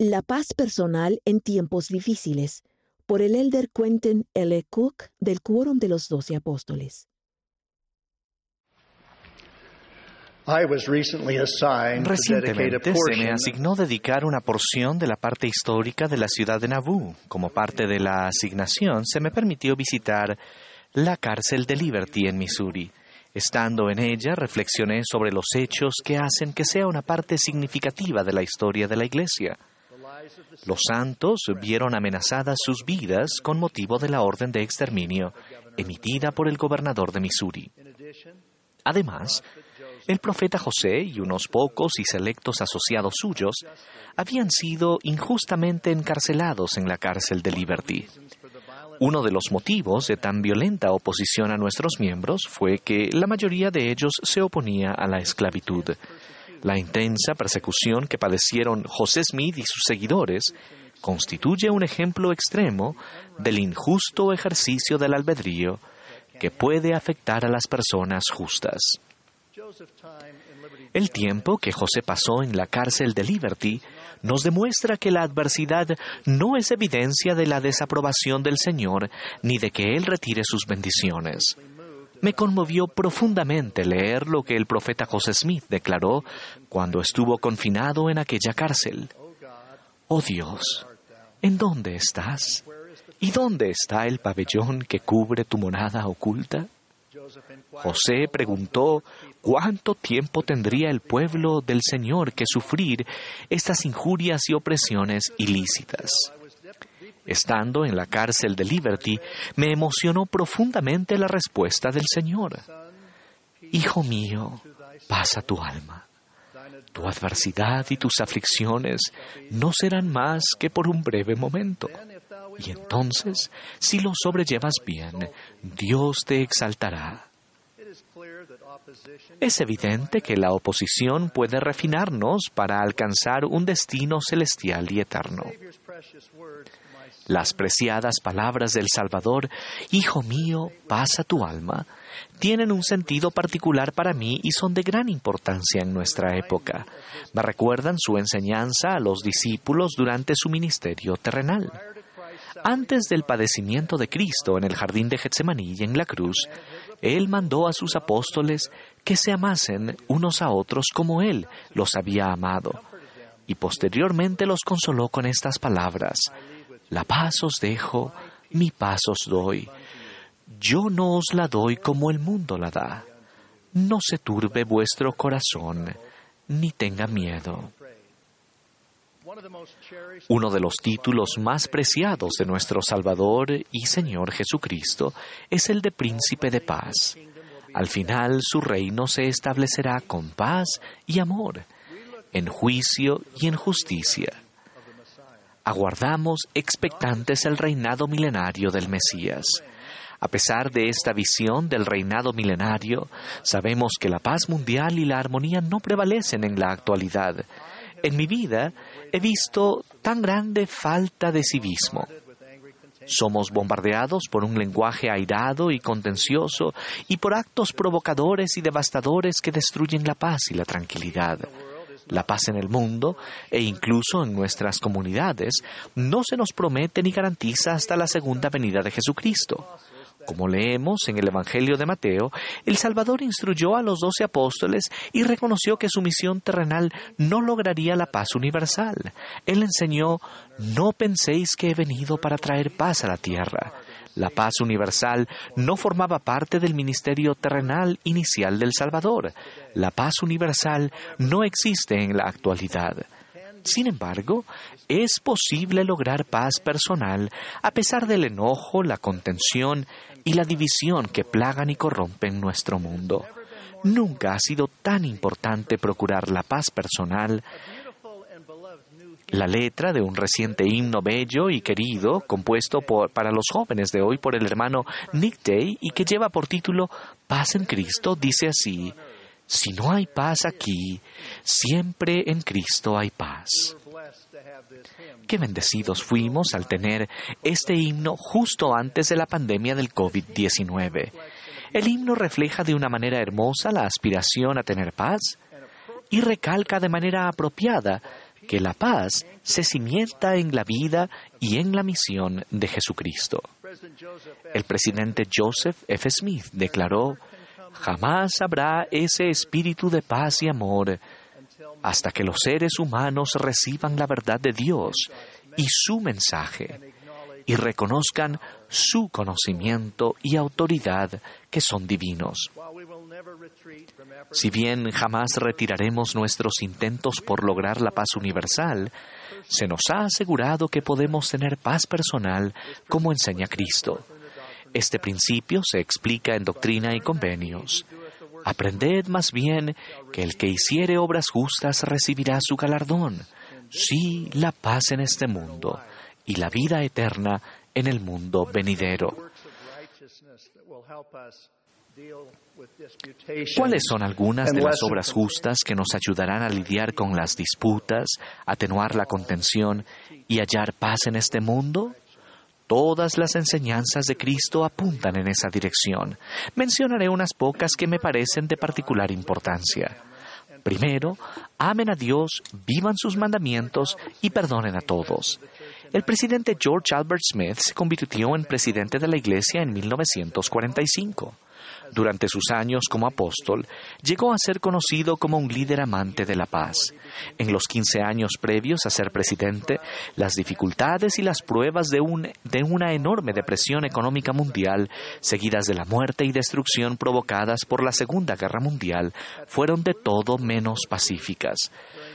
La paz personal en tiempos difíciles, por el elder Quentin L. Cook del Quórum de los Doce Apóstoles. Recientemente se me asignó dedicar una porción de la parte histórica de la ciudad de Nauvoo. Como parte de la asignación, se me permitió visitar la cárcel de Liberty en Missouri. Estando en ella, reflexioné sobre los hechos que hacen que sea una parte significativa de la historia de la Iglesia. Los santos vieron amenazadas sus vidas con motivo de la orden de exterminio emitida por el gobernador de Missouri. Además, el profeta José y unos pocos y selectos asociados suyos habían sido injustamente encarcelados en la cárcel de Liberty. Uno de los motivos de tan violenta oposición a nuestros miembros fue que la mayoría de ellos se oponía a la esclavitud. La intensa persecución que padecieron José Smith y sus seguidores constituye un ejemplo extremo del injusto ejercicio del albedrío que puede afectar a las personas justas. El tiempo que José pasó en la cárcel de Liberty nos demuestra que la adversidad no es evidencia de la desaprobación del Señor ni de que Él retire sus bendiciones. Me conmovió profundamente leer lo que el profeta José Smith declaró cuando estuvo confinado en aquella cárcel. Oh Dios, ¿en dónde estás? ¿Y dónde está el pabellón que cubre tu monada oculta? José preguntó cuánto tiempo tendría el pueblo del Señor que sufrir estas injurias y opresiones ilícitas. Estando en la cárcel de Liberty, me emocionó profundamente la respuesta del Señor. Hijo mío, pasa tu alma. Tu adversidad y tus aflicciones no serán más que por un breve momento. Y entonces, si lo sobrellevas bien, Dios te exaltará. Es evidente que la oposición puede refinarnos para alcanzar un destino celestial y eterno. Las preciadas palabras del Salvador, Hijo mío, pasa tu alma, tienen un sentido particular para mí y son de gran importancia en nuestra época. Me recuerdan su enseñanza a los discípulos durante su ministerio terrenal. Antes del padecimiento de Cristo en el jardín de Getsemaní y en la cruz, Él mandó a sus apóstoles que se amasen unos a otros como Él los había amado, y posteriormente los consoló con estas palabras, La paz os dejo, mi paz os doy. Yo no os la doy como el mundo la da. No se turbe vuestro corazón, ni tenga miedo. Uno de los títulos más preciados de nuestro Salvador y Señor Jesucristo es el de Príncipe de Paz. Al final su reino se establecerá con paz y amor, en juicio y en justicia. Aguardamos expectantes el reinado milenario del Mesías. A pesar de esta visión del reinado milenario, sabemos que la paz mundial y la armonía no prevalecen en la actualidad. En mi vida he visto tan grande falta de civismo. Somos bombardeados por un lenguaje airado y contencioso y por actos provocadores y devastadores que destruyen la paz y la tranquilidad. La paz en el mundo e incluso en nuestras comunidades no se nos promete ni garantiza hasta la segunda venida de Jesucristo. Como leemos en el Evangelio de Mateo, el Salvador instruyó a los doce apóstoles y reconoció que su misión terrenal no lograría la paz universal. Él enseñó, no penséis que he venido para traer paz a la tierra. La paz universal no formaba parte del ministerio terrenal inicial del Salvador. La paz universal no existe en la actualidad. Sin embargo, es posible lograr paz personal a pesar del enojo, la contención y la división que plagan y corrompen nuestro mundo. Nunca ha sido tan importante procurar la paz personal. La letra de un reciente himno bello y querido, compuesto para los jóvenes de hoy por el hermano Nick Day y que lleva por título Paz en Cristo, dice así, si no hay paz aquí, siempre en Cristo hay paz. Qué bendecidos fuimos al tener este himno justo antes de la pandemia del COVID-19. El himno refleja de una manera hermosa la aspiración a tener paz y recalca de manera apropiada que la paz se cimienta en la vida y en la misión de Jesucristo. El presidente Joseph F. Smith declaró, jamás habrá ese espíritu de paz y amor hasta que los seres humanos reciban la verdad de Dios y su mensaje y reconozcan su conocimiento y autoridad que son divinos. Si bien jamás retiraremos nuestros intentos por lograr la paz universal, se nos ha asegurado que podemos tener paz personal como enseña Cristo. Este principio se explica en doctrina y convenios. Aprended más bien que el que hiciere obras justas recibirá su galardón. Sí, la paz en este mundo y la vida eterna en el mundo venidero. ¿Cuáles son algunas de las obras justas que nos ayudarán a lidiar con las disputas, atenuar la contención y hallar paz en este mundo? Todas las enseñanzas de Cristo apuntan en esa dirección. Mencionaré unas pocas que me parecen de particular importancia. Primero, amen a Dios, vivan sus mandamientos y perdonen a todos. El presidente George Albert Smith se convirtió en presidente de la Iglesia en 1945. Durante sus años como apóstol, llegó a ser conocido como un líder amante de la paz. En los 15 años previos a ser presidente, las dificultades y las pruebas de, de una enorme depresión económica mundial, seguidas de la muerte y destrucción provocadas por la Segunda Guerra Mundial, fueron de todo menos pacíficas.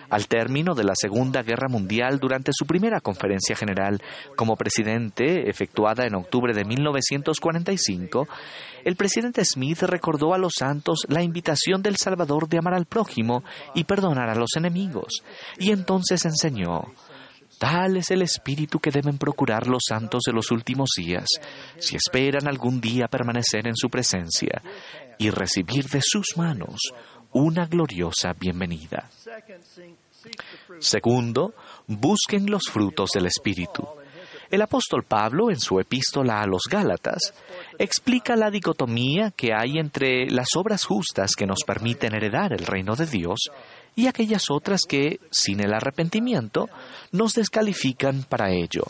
Al término de la Segunda Guerra Mundial, durante su primera conferencia general. Como presidente, efectuada en octubre de 1945, el presidente Smith recordó a los santos la invitación del Salvador de amar al prójimo y perdonar a los enemigos, y entonces enseñó, Tal es el espíritu que deben procurar los santos de los últimos días, si esperan algún día permanecer en su presencia y recibir de sus manos una gloriosa bienvenida. Segundo, busquen los frutos del Espíritu. El apóstol Pablo, en su epístola a los Gálatas, explica la dicotomía que hay entre las obras justas que nos permiten heredar el reino de Dios y aquellas otras que, sin el arrepentimiento, nos descalifican para ello.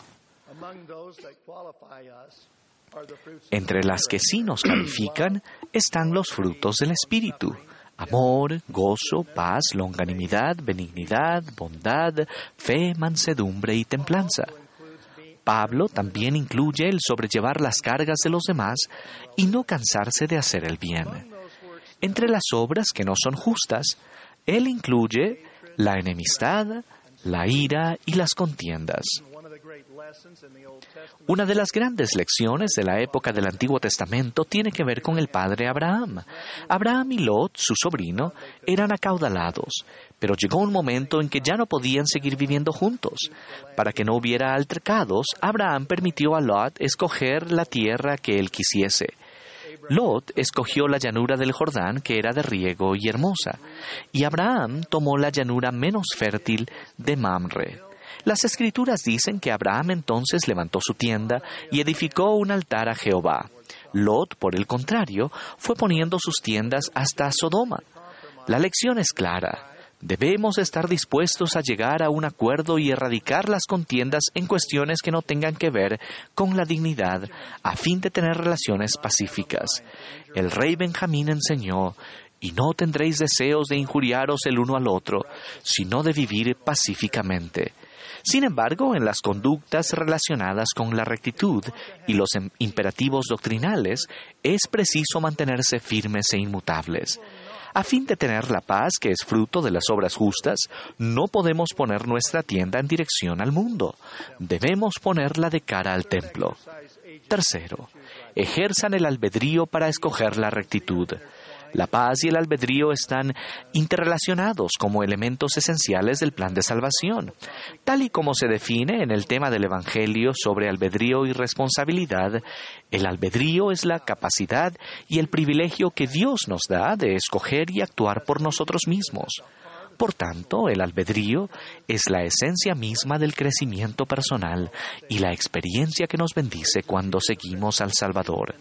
Entre las que sí nos califican están los frutos del Espíritu, amor, gozo, paz, longanimidad, benignidad, bondad, fe, mansedumbre y templanza. Pablo también incluye el sobrellevar las cargas de los demás y no cansarse de hacer el bien. Entre las obras que no son justas, él incluye la enemistad, la ira y las contiendas. Una de las grandes lecciones de la época del Antiguo Testamento tiene que ver con el padre Abraham. Abraham y Lot, su sobrino, eran acaudalados, pero llegó un momento en que ya no podían seguir viviendo juntos. Para que no hubiera altercados, Abraham permitió a Lot escoger la tierra que él quisiese. Lot escogió la llanura del Jordán, que era de riego y hermosa, y Abraham tomó la llanura menos fértil de Mamre. Las escrituras dicen que Abraham entonces levantó su tienda y edificó un altar a Jehová. Lot, por el contrario, fue poniendo sus tiendas hasta Sodoma. La lección es clara. Debemos estar dispuestos a llegar a un acuerdo y erradicar las contiendas en cuestiones que no tengan que ver con la dignidad, a fin de tener relaciones pacíficas. El rey Benjamín enseñó, y no tendréis deseos de injuriaros el uno al otro, sino de vivir pacíficamente. Sin embargo, en las conductas relacionadas con la rectitud y los em, imperativos doctrinales, es preciso mantenerse firmes e inmutables. A fin de tener la paz que es fruto de las obras justas, no podemos poner nuestra tienda en dirección al mundo. Debemos ponerla de cara al templo. Tercero, ejerzan el albedrío para escoger la rectitud. La paz y el albedrío están interrelacionados como elementos esenciales del plan de salvación. Tal y como se define en el tema del Evangelio sobre albedrío y responsabilidad, el albedrío es la capacidad y el privilegio que Dios nos da de escoger y actuar por nosotros mismos. Por tanto, el albedrío es la esencia misma del crecimiento personal y la experiencia que nos bendice cuando seguimos al Salvador.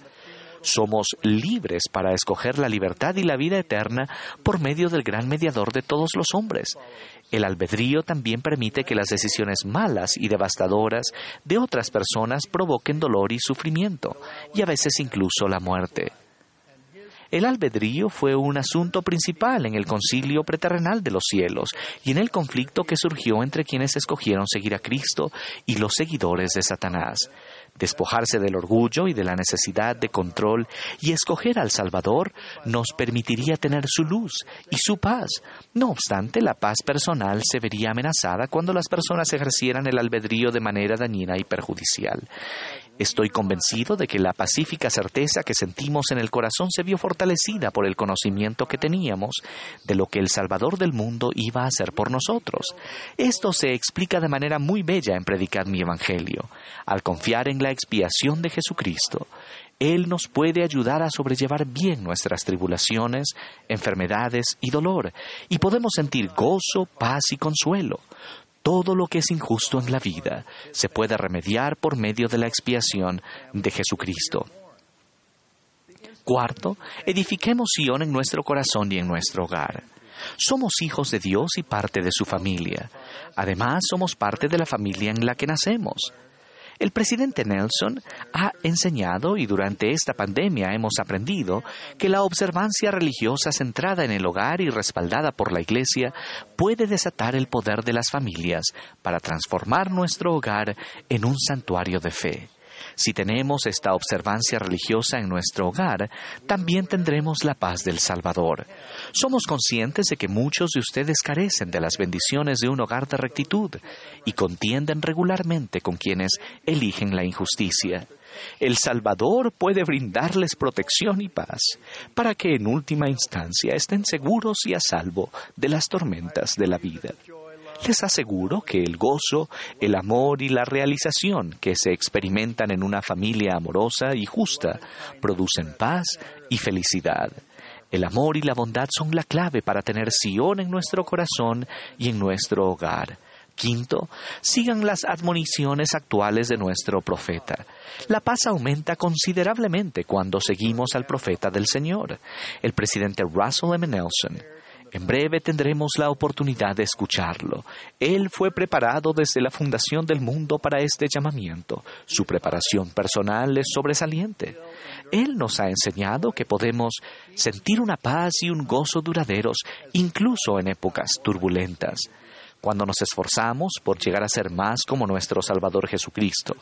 Somos libres para escoger la libertad y la vida eterna por medio del gran mediador de todos los hombres. El albedrío también permite que las decisiones malas y devastadoras de otras personas provoquen dolor y sufrimiento, y a veces incluso la muerte. El albedrío fue un asunto principal en el concilio preterrenal de los cielos y en el conflicto que surgió entre quienes escogieron seguir a Cristo y los seguidores de Satanás. Despojarse del orgullo y de la necesidad de control y escoger al Salvador nos permitiría tener su luz y su paz. No obstante, la paz personal se vería amenazada cuando las personas ejercieran el albedrío de manera dañina y perjudicial. Estoy convencido de que la pacífica certeza que sentimos en el corazón se vio fortalecida por el conocimiento que teníamos de lo que el Salvador del mundo iba a hacer por nosotros. Esto se explica de manera muy bella en predicar mi Evangelio. Al confiar en la expiación de Jesucristo, Él nos puede ayudar a sobrellevar bien nuestras tribulaciones, enfermedades y dolor, y podemos sentir gozo, paz y consuelo. Todo lo que es injusto en la vida se puede remediar por medio de la expiación de Jesucristo. Cuarto, edifiquemos Sion en nuestro corazón y en nuestro hogar. Somos hijos de Dios y parte de su familia. Además, somos parte de la familia en la que nacemos. El presidente Nelson ha enseñado y durante esta pandemia hemos aprendido que la observancia religiosa centrada en el hogar y respaldada por la Iglesia puede desatar el poder de las familias para transformar nuestro hogar en un santuario de fe. Si tenemos esta observancia religiosa en nuestro hogar, también tendremos la paz del Salvador. Somos conscientes de que muchos de ustedes carecen de las bendiciones de un hogar de rectitud y contienden regularmente con quienes eligen la injusticia. El Salvador puede brindarles protección y paz para que en última instancia estén seguros y a salvo de las tormentas de la vida les aseguro que el gozo, el amor y la realización que se experimentan en una familia amorosa y justa producen paz y felicidad. El amor y la bondad son la clave para tener Sion en nuestro corazón y en nuestro hogar. Quinto, sigan las admoniciones actuales de nuestro profeta. La paz aumenta considerablemente cuando seguimos al profeta del Señor. El presidente Russell M. Nelson en breve tendremos la oportunidad de escucharlo. Él fue preparado desde la fundación del mundo para este llamamiento. Su preparación personal es sobresaliente. Él nos ha enseñado que podemos sentir una paz y un gozo duraderos incluso en épocas turbulentas, cuando nos esforzamos por llegar a ser más como nuestro Salvador Jesucristo.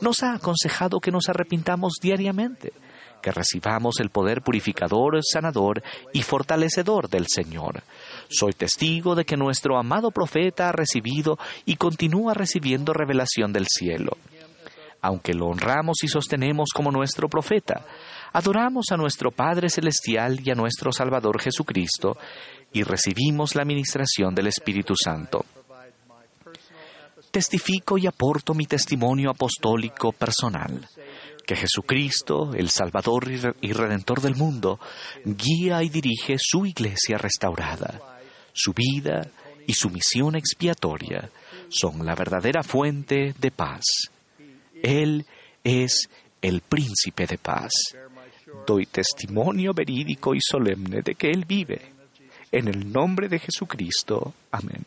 Nos ha aconsejado que nos arrepintamos diariamente que recibamos el poder purificador, sanador y fortalecedor del Señor. Soy testigo de que nuestro amado profeta ha recibido y continúa recibiendo revelación del cielo. Aunque lo honramos y sostenemos como nuestro profeta, adoramos a nuestro Padre Celestial y a nuestro Salvador Jesucristo y recibimos la administración del Espíritu Santo. Testifico y aporto mi testimonio apostólico personal que Jesucristo, el Salvador y Redentor del mundo, guía y dirige su iglesia restaurada. Su vida y su misión expiatoria son la verdadera fuente de paz. Él es el príncipe de paz. Doy testimonio verídico y solemne de que Él vive. En el nombre de Jesucristo. Amén.